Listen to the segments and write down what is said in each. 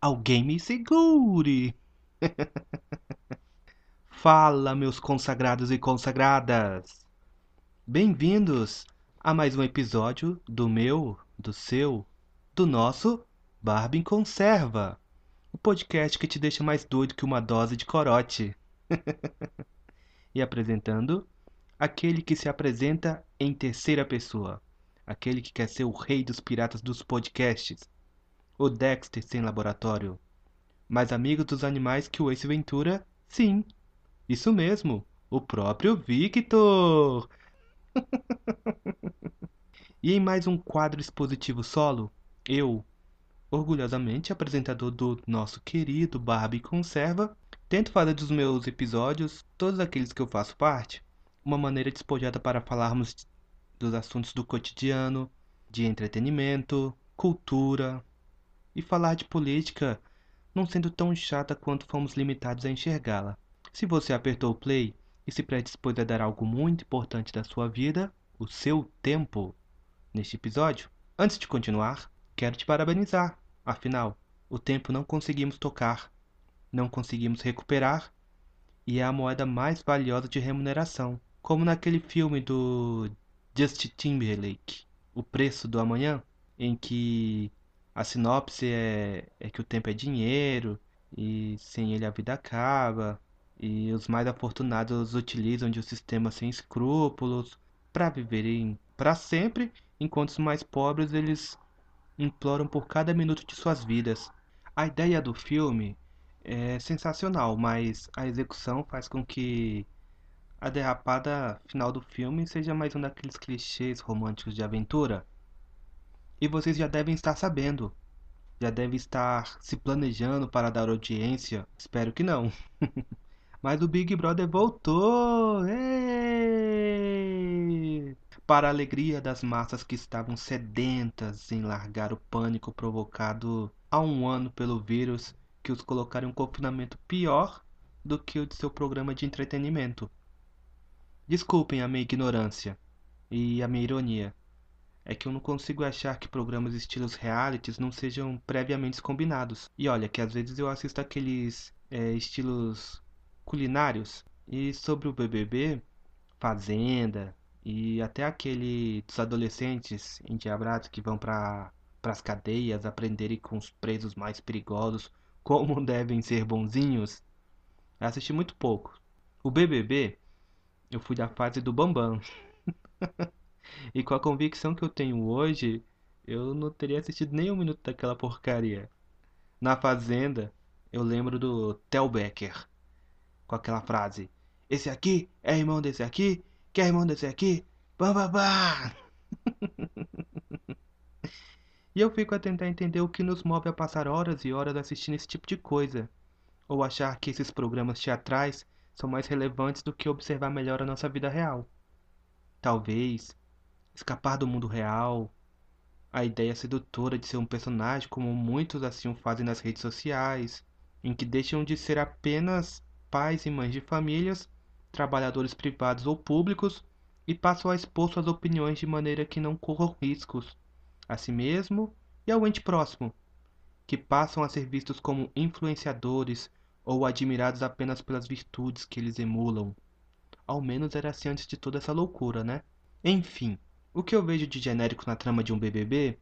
Alguém me segure! Fala, meus consagrados e consagradas! Bem-vindos a mais um episódio do meu, do seu, do nosso Barba em Conserva, o podcast que te deixa mais doido que uma dose de corote. e apresentando aquele que se apresenta em terceira pessoa, aquele que quer ser o rei dos piratas dos podcasts, o Dexter sem laboratório. Mais amigo dos animais que o Ace Ventura? Sim, isso mesmo, o próprio Victor! e em mais um quadro expositivo solo, eu, orgulhosamente apresentador do nosso querido Barbie Conserva, tento fazer dos meus episódios, todos aqueles que eu faço parte, uma maneira despojada para falarmos dos assuntos do cotidiano, de entretenimento, cultura e falar de política não sendo tão chata quanto fomos limitados a enxergá-la. Se você apertou o play e se predispôs a dar algo muito importante da sua vida, o seu tempo, neste episódio, antes de continuar, quero te parabenizar. Afinal, o tempo não conseguimos tocar, não conseguimos recuperar e é a moeda mais valiosa de remuneração. Como naquele filme do Justin Timberlake, O Preço do Amanhã, em que a sinopse é, é que o tempo é dinheiro e sem ele a vida acaba, e os mais afortunados utilizam de um sistema sem escrúpulos para viverem para sempre, enquanto os mais pobres eles imploram por cada minuto de suas vidas. A ideia do filme é sensacional, mas a execução faz com que a derrapada final do filme seja mais um daqueles clichês românticos de aventura. E vocês já devem estar sabendo. Já devem estar se planejando para dar audiência. Espero que não. Mas o Big Brother voltou! Ei! Para a alegria das massas que estavam sedentas em largar o pânico provocado há um ano pelo vírus que os colocaram em um confinamento pior do que o de seu programa de entretenimento. Desculpem a minha ignorância e a minha ironia. É que eu não consigo achar que programas estilos realities não sejam previamente combinados. E olha, que às vezes eu assisto aqueles é, estilos culinários. E sobre o BBB, Fazenda e até aquele dos adolescentes endiabrados que vão para as cadeias aprenderem com os presos mais perigosos como devem ser bonzinhos. Assisti muito pouco. O BBB eu fui da fase do Bambam. e com a convicção que eu tenho hoje, eu não teria assistido nem um minuto daquela porcaria. Na Fazenda, eu lembro do Tel Becker, com aquela frase: Esse aqui é irmão desse aqui, que é irmão desse aqui, bam. e eu fico a tentar entender o que nos move a passar horas e horas assistindo esse tipo de coisa, ou achar que esses programas teatrais são mais relevantes do que observar melhor a nossa vida real. Talvez escapar do mundo real, a ideia sedutora de ser um personagem como muitos assim fazem nas redes sociais, em que deixam de ser apenas pais e mães de famílias, trabalhadores privados ou públicos e passam a expor suas opiniões de maneira que não corram riscos a si mesmo e ao ente próximo, que passam a ser vistos como influenciadores ou admirados apenas pelas virtudes que eles emulam. Ao menos era assim antes de toda essa loucura, né? Enfim, o que eu vejo de genérico na trama de um BBB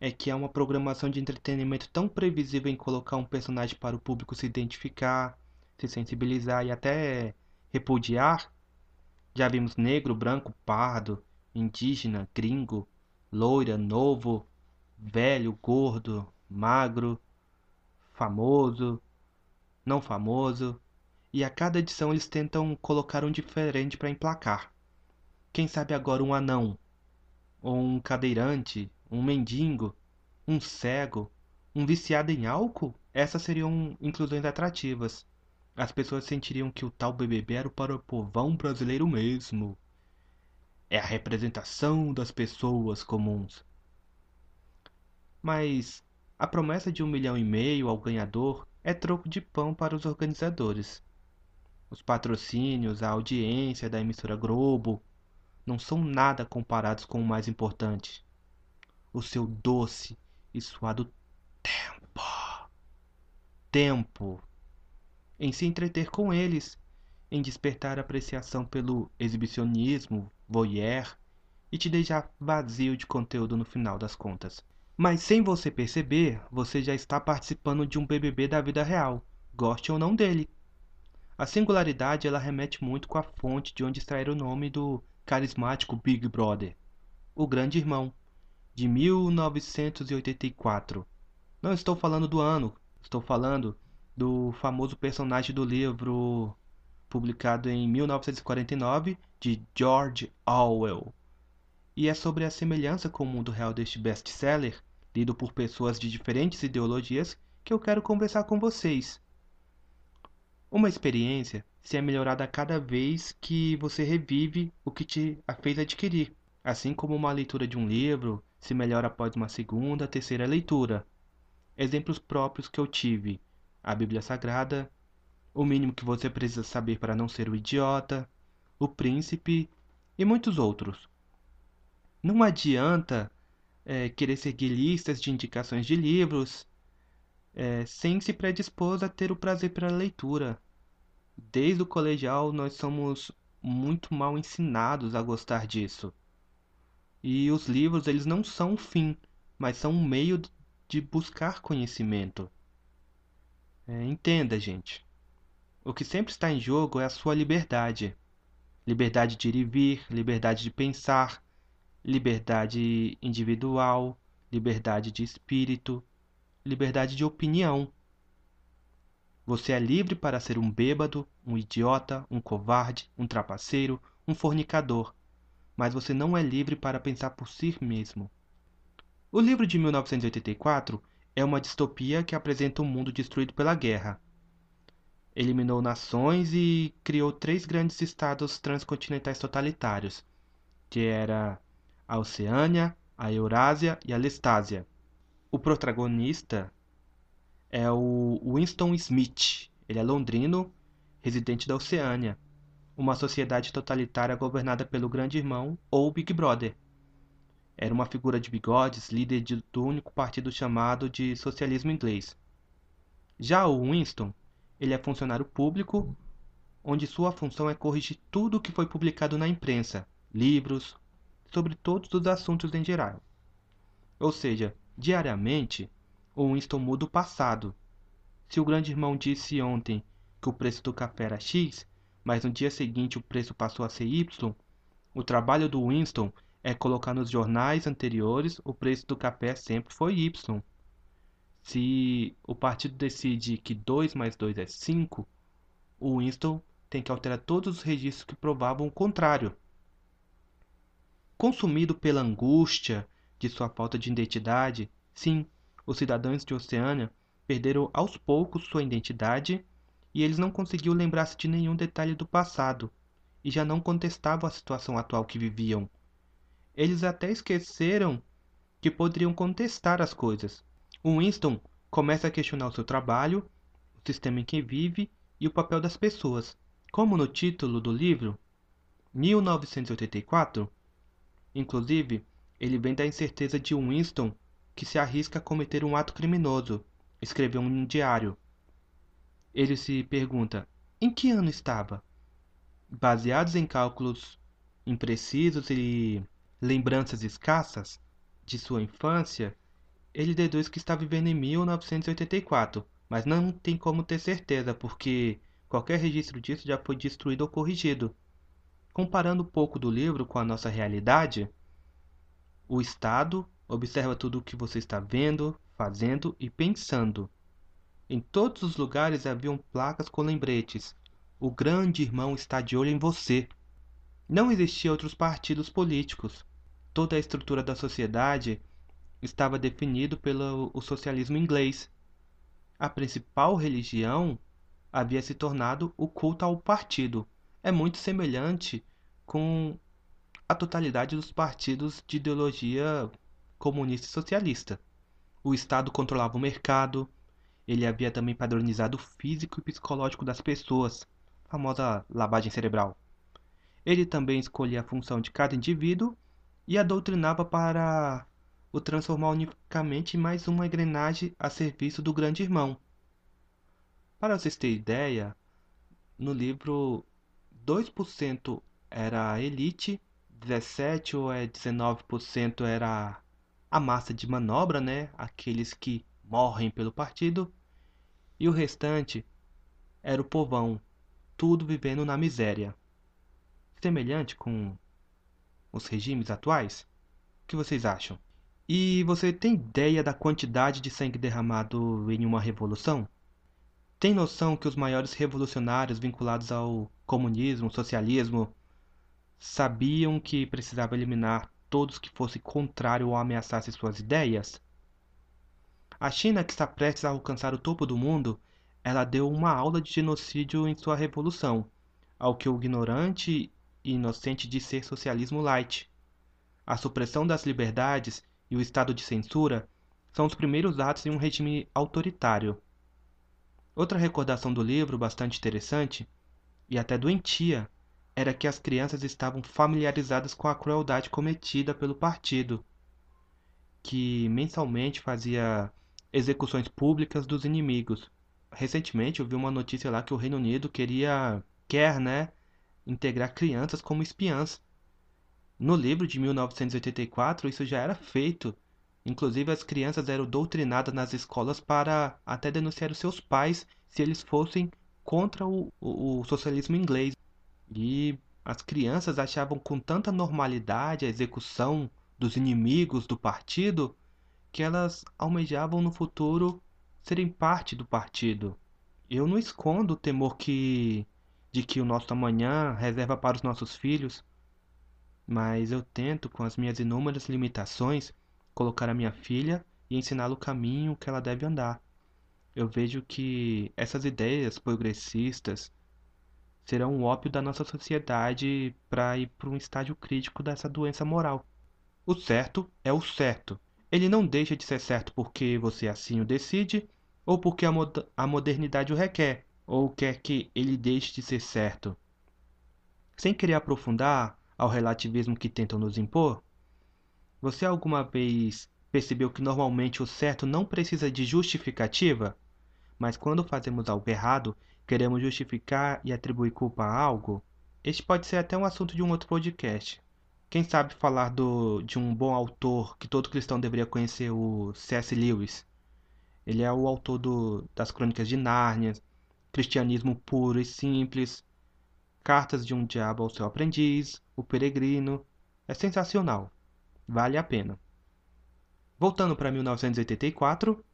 é que é uma programação de entretenimento tão previsível em colocar um personagem para o público se identificar, se sensibilizar e até repudiar. Já vimos negro, branco, pardo, indígena, gringo, loira, novo, velho, gordo, magro, famoso, não famoso, e a cada edição eles tentam colocar um diferente para emplacar. Quem sabe agora um anão, ou um cadeirante, um mendigo, um cego, um viciado em álcool? Essas seriam inclusões atrativas. As pessoas sentiriam que o tal BBB era para o povão brasileiro mesmo. É a representação das pessoas comuns. Mas a promessa de um milhão e meio ao ganhador é troco de pão para os organizadores. Os patrocínios, a audiência da emissora Globo, não são nada comparados com o mais importante: o seu doce e suado tempo. Tempo em se entreter com eles, em despertar apreciação pelo exibicionismo, voyeur e te deixar vazio de conteúdo no final das contas. Mas sem você perceber, você já está participando de um BBB da vida real, goste ou não dele. A singularidade ela remete muito com a fonte de onde extrair o nome do carismático Big Brother, o Grande Irmão, de 1984. Não estou falando do ano, estou falando do famoso personagem do livro publicado em 1949 de George Orwell. E é sobre a semelhança com o mundo real deste best-seller, lido por pessoas de diferentes ideologias, que eu quero conversar com vocês. Uma experiência se é melhorada cada vez que você revive o que te a fez adquirir, assim como uma leitura de um livro se melhora após uma segunda, terceira leitura. Exemplos próprios que eu tive a Bíblia Sagrada, o mínimo que você precisa saber para não ser o idiota, o príncipe e muitos outros. Não adianta é, querer seguir listas de indicações de livros é, sem se predispor a ter o prazer pela leitura. Desde o colegial, nós somos muito mal ensinados a gostar disso. E os livros, eles não são o fim, mas são um meio de buscar conhecimento. É, entenda, gente. O que sempre está em jogo é a sua liberdade. Liberdade de ir e vir, liberdade de pensar, liberdade individual, liberdade de espírito, liberdade de opinião. Você é livre para ser um bêbado, um idiota, um covarde, um trapaceiro, um fornicador, mas você não é livre para pensar por si mesmo. O livro de 1984 é uma distopia que apresenta um mundo destruído pela guerra. Eliminou nações e criou três grandes estados transcontinentais totalitários, que era a Oceânia, a Eurásia e a Lestásia. O protagonista é o Winston Smith. Ele é londrino, residente da Oceânia, uma sociedade totalitária governada pelo Grande Irmão ou Big Brother. Era uma figura de bigodes, líder de, do único partido chamado de socialismo inglês. Já o Winston, ele é funcionário público, onde sua função é corrigir tudo o que foi publicado na imprensa, livros, sobre todos os assuntos em geral. Ou seja, diariamente, o Winston muda o passado. Se o grande irmão disse ontem que o preço do café era X, mas no dia seguinte o preço passou a ser Y, o trabalho do Winston é colocar nos jornais anteriores o preço do café sempre foi Y. Se o partido decide que 2 mais 2 é 5, o Winston tem que alterar todos os registros que provavam o contrário. Consumido pela angústia de sua falta de identidade, sim, os cidadãos de Oceânia perderam aos poucos sua identidade e eles não conseguiam lembrar-se de nenhum detalhe do passado e já não contestavam a situação atual que viviam eles até esqueceram que poderiam contestar as coisas. O Winston começa a questionar o seu trabalho, o sistema em que vive e o papel das pessoas. Como no título do livro, 1984, inclusive, ele vem da incerteza de Winston que se arrisca a cometer um ato criminoso, escreveu um diário. Ele se pergunta: em que ano estava? Baseados em cálculos imprecisos e lembranças escassas de sua infância, ele deduz que está vivendo em 1984, mas não tem como ter certeza porque qualquer registro disso já foi destruído ou corrigido. Comparando um pouco do livro com a nossa realidade, o Estado observa tudo o que você está vendo, fazendo e pensando. Em todos os lugares haviam placas com lembretes. O grande irmão está de olho em você. Não existiam outros partidos políticos. Toda a estrutura da sociedade estava definido pelo socialismo inglês. A principal religião havia se tornado o culto ao partido. É muito semelhante com a totalidade dos partidos de ideologia comunista e socialista. O Estado controlava o mercado, ele havia também padronizado o físico e psicológico das pessoas, famosa lavagem cerebral. Ele também escolhia a função de cada indivíduo e a doutrinava para o transformar unicamente em mais uma engrenagem a serviço do grande irmão. Para vocês terem ideia, no livro 2% era a elite, 17 ou é 19% era a massa de manobra, né? Aqueles que morrem pelo partido, e o restante era o povão, tudo vivendo na miséria. Semelhante com os regimes atuais? O que vocês acham? E você tem ideia da quantidade de sangue derramado em uma revolução? Tem noção que os maiores revolucionários vinculados ao comunismo, socialismo, sabiam que precisava eliminar todos que fossem contrário ou ameaçassem suas ideias? A China, que está prestes a alcançar o topo do mundo, ela deu uma aula de genocídio em sua revolução, ao que o ignorante e inocente de ser socialismo light. A supressão das liberdades e o estado de censura são os primeiros atos em um regime autoritário. Outra recordação do livro, bastante interessante e até doentia, era que as crianças estavam familiarizadas com a crueldade cometida pelo partido, que mensalmente fazia execuções públicas dos inimigos. Recentemente eu vi uma notícia lá que o Reino Unido queria, quer, né, integrar crianças como espiãs. No livro de 1984 isso já era feito. Inclusive as crianças eram doutrinadas nas escolas para até denunciar os seus pais se eles fossem contra o, o, o socialismo inglês. E as crianças achavam com tanta normalidade a execução dos inimigos do partido que elas almejavam no futuro serem parte do partido. Eu não escondo o temor que de que o nosso amanhã reserva para os nossos filhos, mas eu tento, com as minhas inúmeras limitações, colocar a minha filha e ensiná-la o caminho que ela deve andar. Eu vejo que essas ideias progressistas serão o ópio da nossa sociedade para ir para um estágio crítico dessa doença moral. O certo é o certo, ele não deixa de ser certo porque você assim o decide ou porque a, mod a modernidade o requer ou quer que ele deixe de ser certo. Sem querer aprofundar ao relativismo que tentam nos impor, você alguma vez percebeu que normalmente o certo não precisa de justificativa? Mas quando fazemos algo errado, queremos justificar e atribuir culpa a algo? Este pode ser até um assunto de um outro podcast. Quem sabe falar do, de um bom autor que todo cristão deveria conhecer, o C.S. Lewis. Ele é o autor do, das Crônicas de Nárnia, Cristianismo Puro e Simples, Cartas de um Diabo ao Seu Aprendiz, O Peregrino. É sensacional. Vale a pena. Voltando para 1984,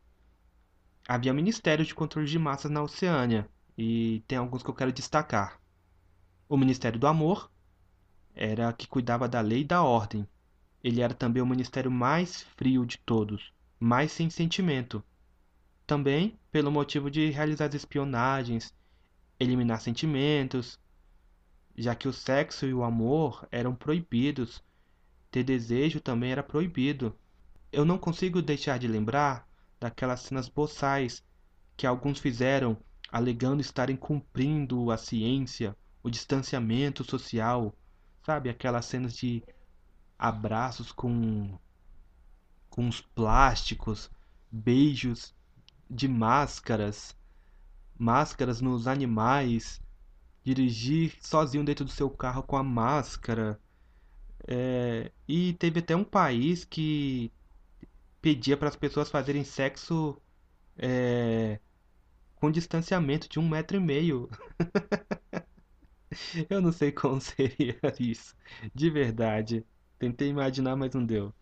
havia Ministério de Controle de Massas na Oceânia, e tem alguns que eu quero destacar. O Ministério do Amor, era que cuidava da lei e da ordem. Ele era também o ministério mais frio de todos, mais sem sentimento. Também pelo motivo de realizar espionagens, eliminar sentimentos, já que o sexo e o amor eram proibidos. Ter desejo também era proibido. Eu não consigo deixar de lembrar daquelas cenas boçais que alguns fizeram alegando estarem cumprindo a ciência, o distanciamento social, Sabe, aquelas cenas de abraços com com os plásticos, beijos de máscaras, máscaras nos animais, dirigir sozinho dentro do seu carro com a máscara. É, e teve até um país que pedia para as pessoas fazerem sexo é, com distanciamento de um metro e meio. Eu não sei como seria isso, de verdade. Tentei imaginar, mas não deu.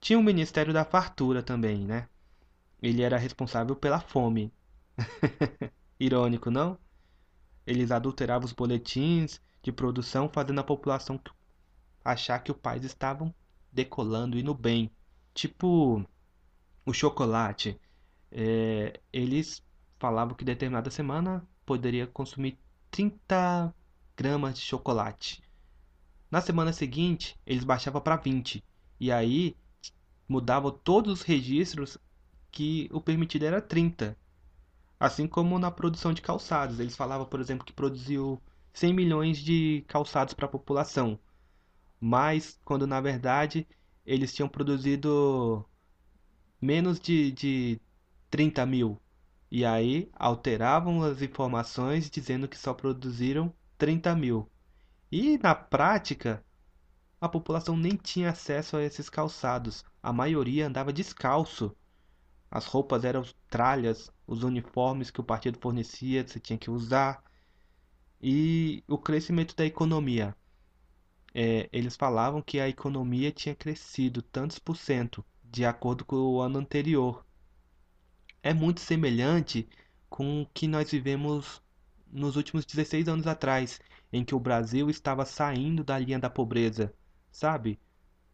Tinha o Ministério da Fartura também, né? Ele era responsável pela fome. Irônico, não? Eles adulteravam os boletins de produção, fazendo a população achar que os pais estavam decolando e no bem. Tipo o chocolate. É, eles falavam que determinada semana poderia consumir 30 gramas de chocolate. Na semana seguinte, eles baixavam para 20. E aí mudavam todos os registros que o permitido era 30. Assim como na produção de calçados. Eles falavam, por exemplo, que produziu 100 milhões de calçados para a população, mas quando na verdade eles tinham produzido menos de, de 30 mil. E aí alteravam as informações dizendo que só produziram 30 mil. E na prática, a população nem tinha acesso a esses calçados. A maioria andava descalço. As roupas eram tralhas, os uniformes que o partido fornecia, você tinha que usar. E o crescimento da economia. É, eles falavam que a economia tinha crescido tantos por cento de acordo com o ano anterior. É muito semelhante com o que nós vivemos nos últimos 16 anos atrás, em que o Brasil estava saindo da linha da pobreza, sabe?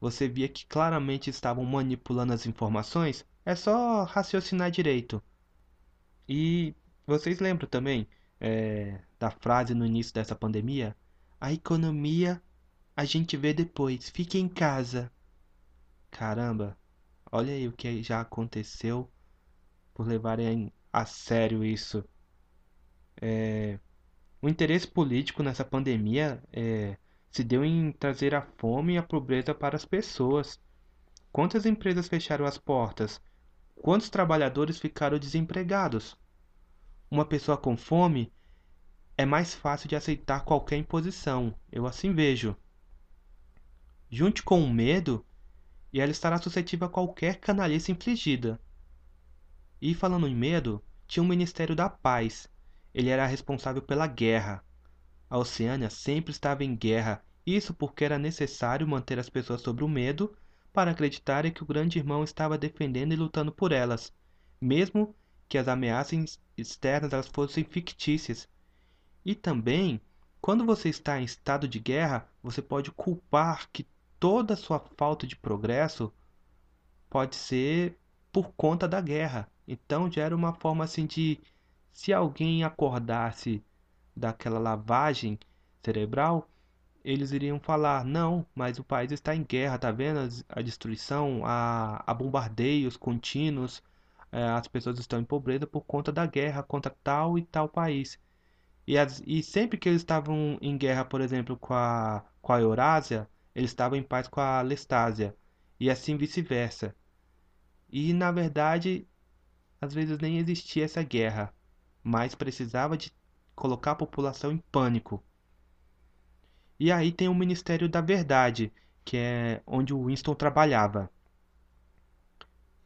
Você via que claramente estavam manipulando as informações, é só raciocinar direito. E vocês lembram também é, da frase no início dessa pandemia? A economia a gente vê depois, fique em casa. Caramba, olha aí o que já aconteceu por levarem a sério isso. É, o interesse político nessa pandemia é, se deu em trazer a fome e a pobreza para as pessoas. Quantas empresas fecharam as portas? Quantos trabalhadores ficaram desempregados? Uma pessoa com fome é mais fácil de aceitar qualquer imposição, eu assim vejo. Junte com o medo e ela estará suscetível a qualquer canalice infligida. E falando em medo, tinha o Ministério da Paz. Ele era responsável pela guerra. A Oceânia sempre estava em guerra, isso porque era necessário manter as pessoas sob o medo para acreditarem que o grande irmão estava defendendo e lutando por elas, mesmo que as ameaças externas elas fossem fictícias. E também, quando você está em estado de guerra, você pode culpar que toda a sua falta de progresso pode ser por conta da guerra. Então já era uma forma assim de se alguém acordasse daquela lavagem cerebral, eles iriam falar: não, mas o país está em guerra, tá vendo a destruição, a, a bombardeios contínuos, é, as pessoas estão em pobreza por conta da guerra contra tal e tal país. E, as, e sempre que eles estavam em guerra, por exemplo, com a, com a Eurásia, eles estavam em paz com a Lestásia, e assim vice-versa. E na verdade, às vezes nem existia essa guerra, mas precisava de colocar a população em pânico. E aí tem o Ministério da Verdade, que é onde o Winston trabalhava.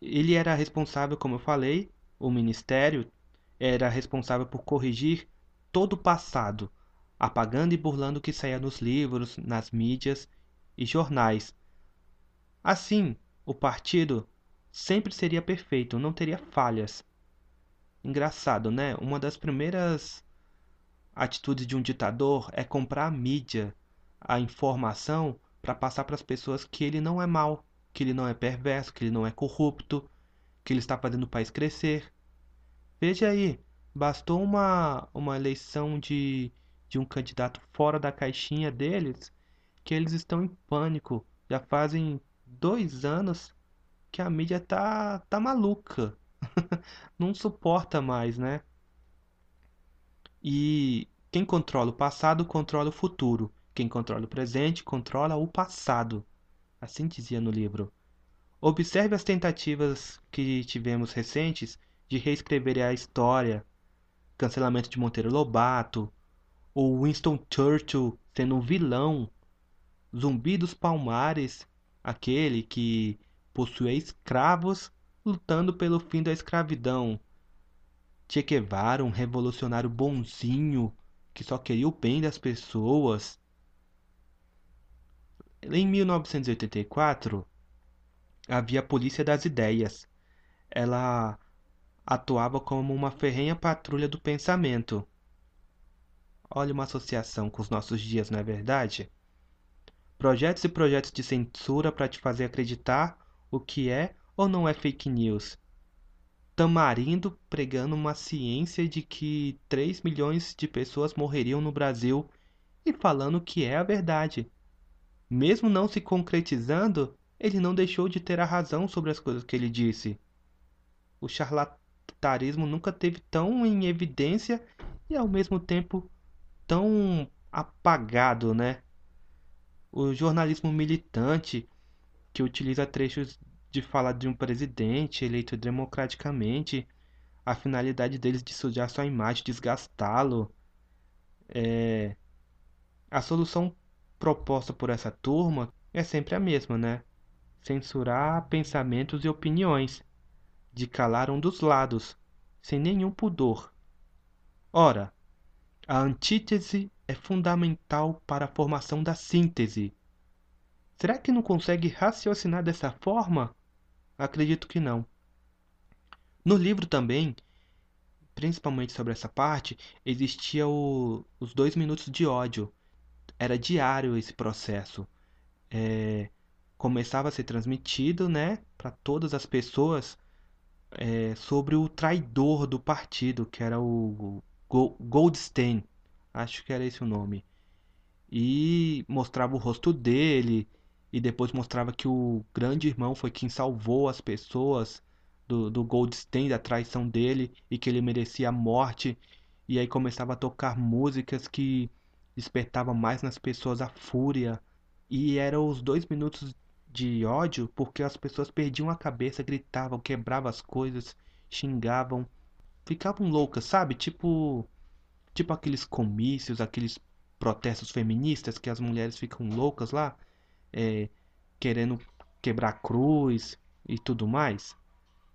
Ele era responsável, como eu falei, o ministério era responsável por corrigir todo o passado, apagando e burlando o que saía nos livros, nas mídias e jornais. Assim, o partido sempre seria perfeito, não teria falhas. Engraçado, né? Uma das primeiras atitudes de um ditador é comprar a mídia, a informação para passar para as pessoas que ele não é mau, que ele não é perverso, que ele não é corrupto, que ele está fazendo o país crescer. Veja aí, bastou uma, uma eleição de, de um candidato fora da caixinha deles que eles estão em pânico. Já fazem dois anos que a mídia tá, tá maluca. Não suporta mais, né? E quem controla o passado controla o futuro. Quem controla o presente controla o passado. Assim dizia no livro. Observe as tentativas que tivemos recentes de reescrever a história. Cancelamento de Monteiro Lobato, o Winston Churchill sendo um vilão, Zumbi dos Palmares, aquele que possuía escravos lutando pelo fim da escravidão. Che Guevara, um revolucionário bonzinho que só queria o bem das pessoas. Em 1984, havia a Polícia das Ideias. Ela atuava como uma ferrenha patrulha do pensamento. Olha uma associação com os nossos dias, não é verdade? Projetos e projetos de censura para te fazer acreditar o que é ou não é fake news. Tamarindo pregando uma ciência de que 3 milhões de pessoas morreriam no Brasil e falando que é a verdade. Mesmo não se concretizando, ele não deixou de ter a razão sobre as coisas que ele disse. O charlatanismo nunca teve tão em evidência e ao mesmo tempo tão apagado, né? O jornalismo militante que utiliza trechos de fala de um presidente eleito democraticamente, a finalidade deles de sujar sua imagem, desgastá-lo. É... A solução proposta por essa turma é sempre a mesma, né? Censurar pensamentos e opiniões, de calar um dos lados, sem nenhum pudor. Ora, a antítese é fundamental para a formação da síntese. Será que não consegue raciocinar dessa forma? Acredito que não. No livro também, principalmente sobre essa parte, existia o, os dois minutos de ódio. Era diário esse processo. É, começava a ser transmitido, né, para todas as pessoas é, sobre o traidor do partido, que era o Goldstein, acho que era esse o nome. E mostrava o rosto dele, e depois mostrava que o grande irmão foi quem salvou as pessoas do, do Goldstein, da traição dele, e que ele merecia a morte. E aí começava a tocar músicas que despertavam mais nas pessoas a fúria. E eram os dois minutos de ódio porque as pessoas perdiam a cabeça, gritavam, quebravam as coisas, xingavam ficavam loucas, sabe? Tipo, tipo aqueles comícios, aqueles protestos feministas que as mulheres ficam loucas lá, é, querendo quebrar cruz e tudo mais.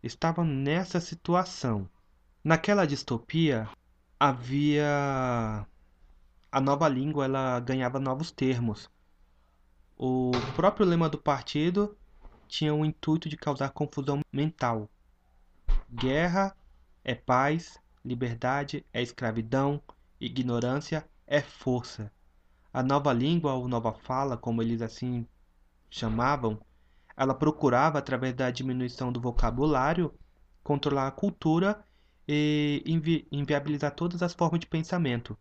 Estavam nessa situação. Naquela distopia havia a nova língua, ela ganhava novos termos. O próprio lema do partido tinha o intuito de causar confusão mental. Guerra é paz, liberdade é escravidão, ignorância é força. A nova língua ou nova fala, como eles assim chamavam, ela procurava, através da diminuição do vocabulário, controlar a cultura e invi inviabilizar todas as formas de pensamento.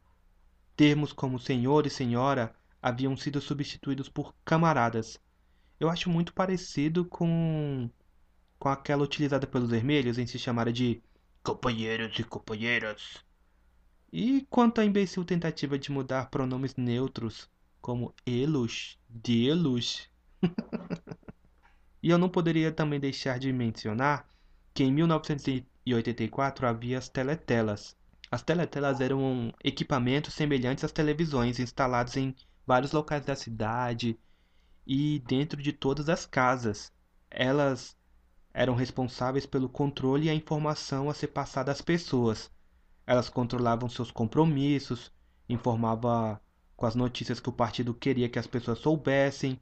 Termos como senhor e senhora haviam sido substituídos por camaradas. Eu acho muito parecido com, com aquela utilizada pelos vermelhos em se chamar de companheiros e companheiras. E quanto à imbecil tentativa de mudar pronomes neutros, como elos, delos. e eu não poderia também deixar de mencionar que em 1984 havia as teletelas. As teletelas eram equipamentos semelhantes às televisões instalados em vários locais da cidade e dentro de todas as casas. Elas eram responsáveis pelo controle e a informação a ser passada às pessoas. Elas controlavam seus compromissos, informavam com as notícias que o partido queria que as pessoas soubessem,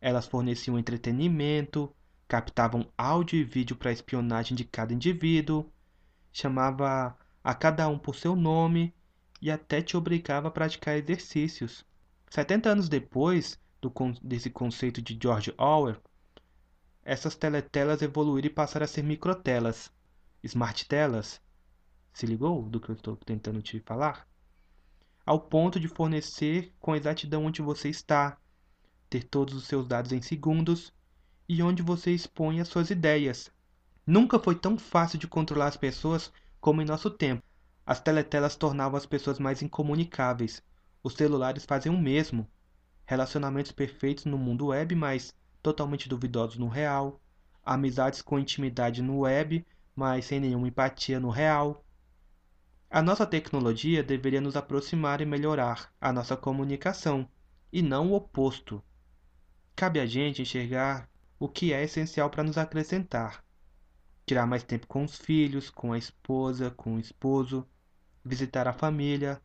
elas forneciam entretenimento, captavam áudio e vídeo para espionagem de cada indivíduo, chamava a cada um por seu nome e até te obrigava a praticar exercícios. 70 anos depois do, desse conceito de George Orwell, essas teletelas evoluíram e passaram a ser microtelas, smart telas. Se ligou do que eu estou tentando te falar? Ao ponto de fornecer com exatidão onde você está, ter todos os seus dados em segundos e onde você expõe as suas ideias. Nunca foi tão fácil de controlar as pessoas como em nosso tempo. As teletelas tornavam as pessoas mais incomunicáveis. Os celulares fazem o mesmo. Relacionamentos perfeitos no mundo web, mas totalmente duvidosos no real, amizades com intimidade no web, mas sem nenhuma empatia no real. A nossa tecnologia deveria nos aproximar e melhorar a nossa comunicação, e não o oposto. Cabe a gente enxergar o que é essencial para nos acrescentar. Tirar mais tempo com os filhos, com a esposa, com o esposo, visitar a família.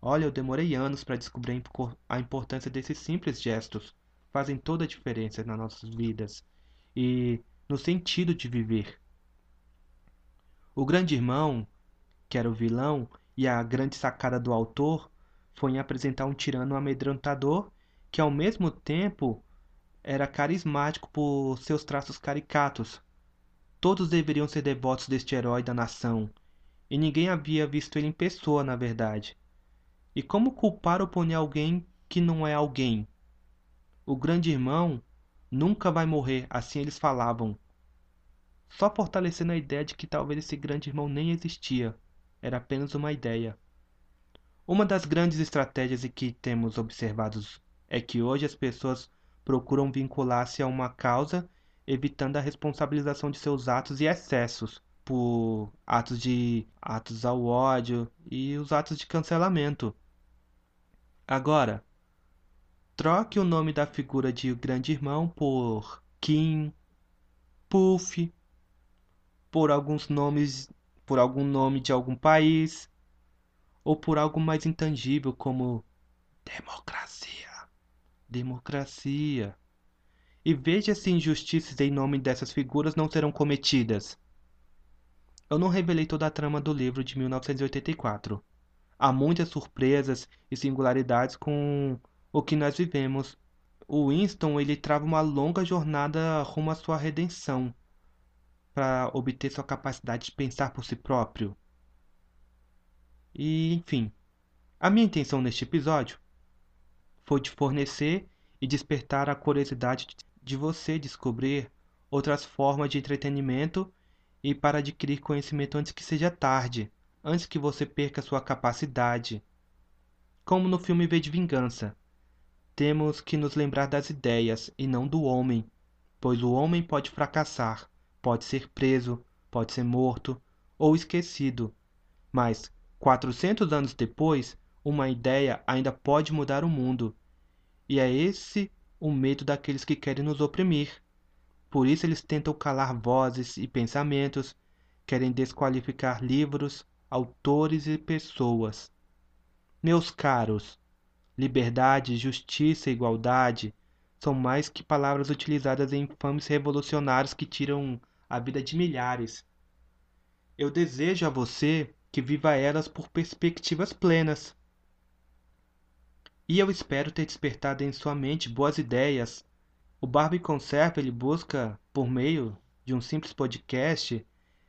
Olha, eu demorei anos para descobrir a importância desses simples gestos fazem toda a diferença nas nossas vidas e no sentido de viver. O grande irmão, que era o vilão, e a grande sacada do autor foi em apresentar um tirano amedrontador que ao mesmo tempo era carismático por seus traços caricatos. Todos deveriam ser devotos deste herói da nação, e ninguém havia visto ele em pessoa, na verdade. E como culpar ou punir alguém que não é alguém? O grande irmão nunca vai morrer, assim eles falavam. Só fortalecendo a ideia de que talvez esse grande irmão nem existia. Era apenas uma ideia. Uma das grandes estratégias que temos observados é que hoje as pessoas procuram vincular-se a uma causa, evitando a responsabilização de seus atos e excessos por atos de atos ao ódio e os atos de cancelamento. Agora, troque o nome da figura de Grande Irmão por Kim, Puff, por alguns nomes, por algum nome de algum país ou por algo mais intangível como democracia. Democracia. E veja se injustiças em nome dessas figuras não serão cometidas. Eu não revelei toda a trama do livro de 1984. Há muitas surpresas e singularidades com o que nós vivemos. O Winston ele trava uma longa jornada rumo à sua redenção para obter sua capacidade de pensar por si próprio. E, enfim, a minha intenção neste episódio foi de fornecer e despertar a curiosidade de você descobrir outras formas de entretenimento e para adquirir conhecimento antes que seja tarde, antes que você perca sua capacidade. Como no filme V de Vingança, temos que nos lembrar das ideias e não do homem, pois o homem pode fracassar, pode ser preso, pode ser morto ou esquecido, mas Quatrocentos anos depois, uma ideia ainda pode mudar o mundo. E é esse o medo daqueles que querem nos oprimir. Por isso eles tentam calar vozes e pensamentos, querem desqualificar livros, autores e pessoas. Meus caros, liberdade, justiça e igualdade são mais que palavras utilizadas em infames revolucionários que tiram a vida de milhares. Eu desejo a você que viva elas por perspectivas plenas. E eu espero ter despertado em sua mente boas ideias. O Barbie Conserva ele busca, por meio de um simples podcast,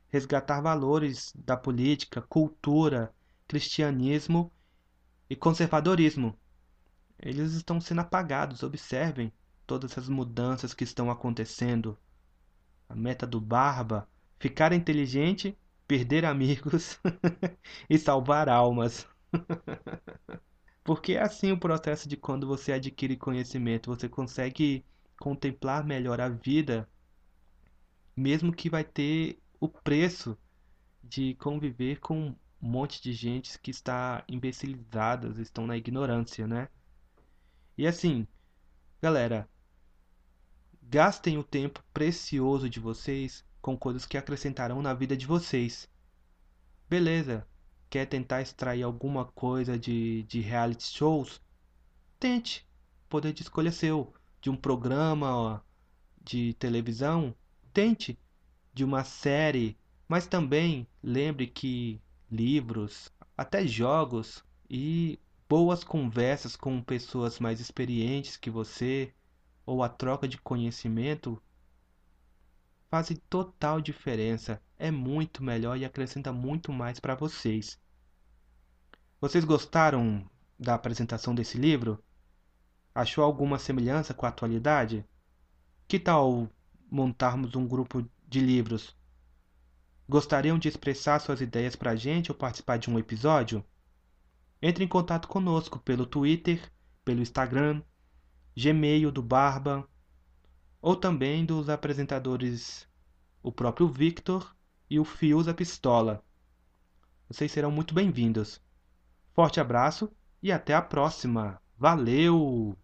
resgatar valores da política, cultura, cristianismo e conservadorismo. Eles estão sendo apagados, observem todas essas mudanças que estão acontecendo. A meta do Barba, ficar inteligente perder amigos e salvar almas. Porque é assim o processo de quando você adquire conhecimento, você consegue contemplar melhor a vida, mesmo que vai ter o preço de conviver com um monte de gente que está imbecilizadas, estão na ignorância, né? E assim, galera, gastem o tempo precioso de vocês com coisas que acrescentarão na vida de vocês. Beleza, quer tentar extrair alguma coisa de, de reality shows? Tente, poder de escolha seu. De um programa de televisão? Tente. De uma série? Mas também lembre que livros, até jogos e boas conversas com pessoas mais experientes que você ou a troca de conhecimento fazem total diferença, é muito melhor e acrescenta muito mais para vocês. Vocês gostaram da apresentação desse livro? Achou alguma semelhança com a atualidade? Que tal montarmos um grupo de livros? Gostariam de expressar suas ideias para a gente ou participar de um episódio? Entre em contato conosco pelo Twitter, pelo Instagram, Gmail do Barba ou também dos apresentadores o próprio Victor e o Fiusa Pistola. Vocês serão muito bem-vindos. Forte abraço e até a próxima. Valeu!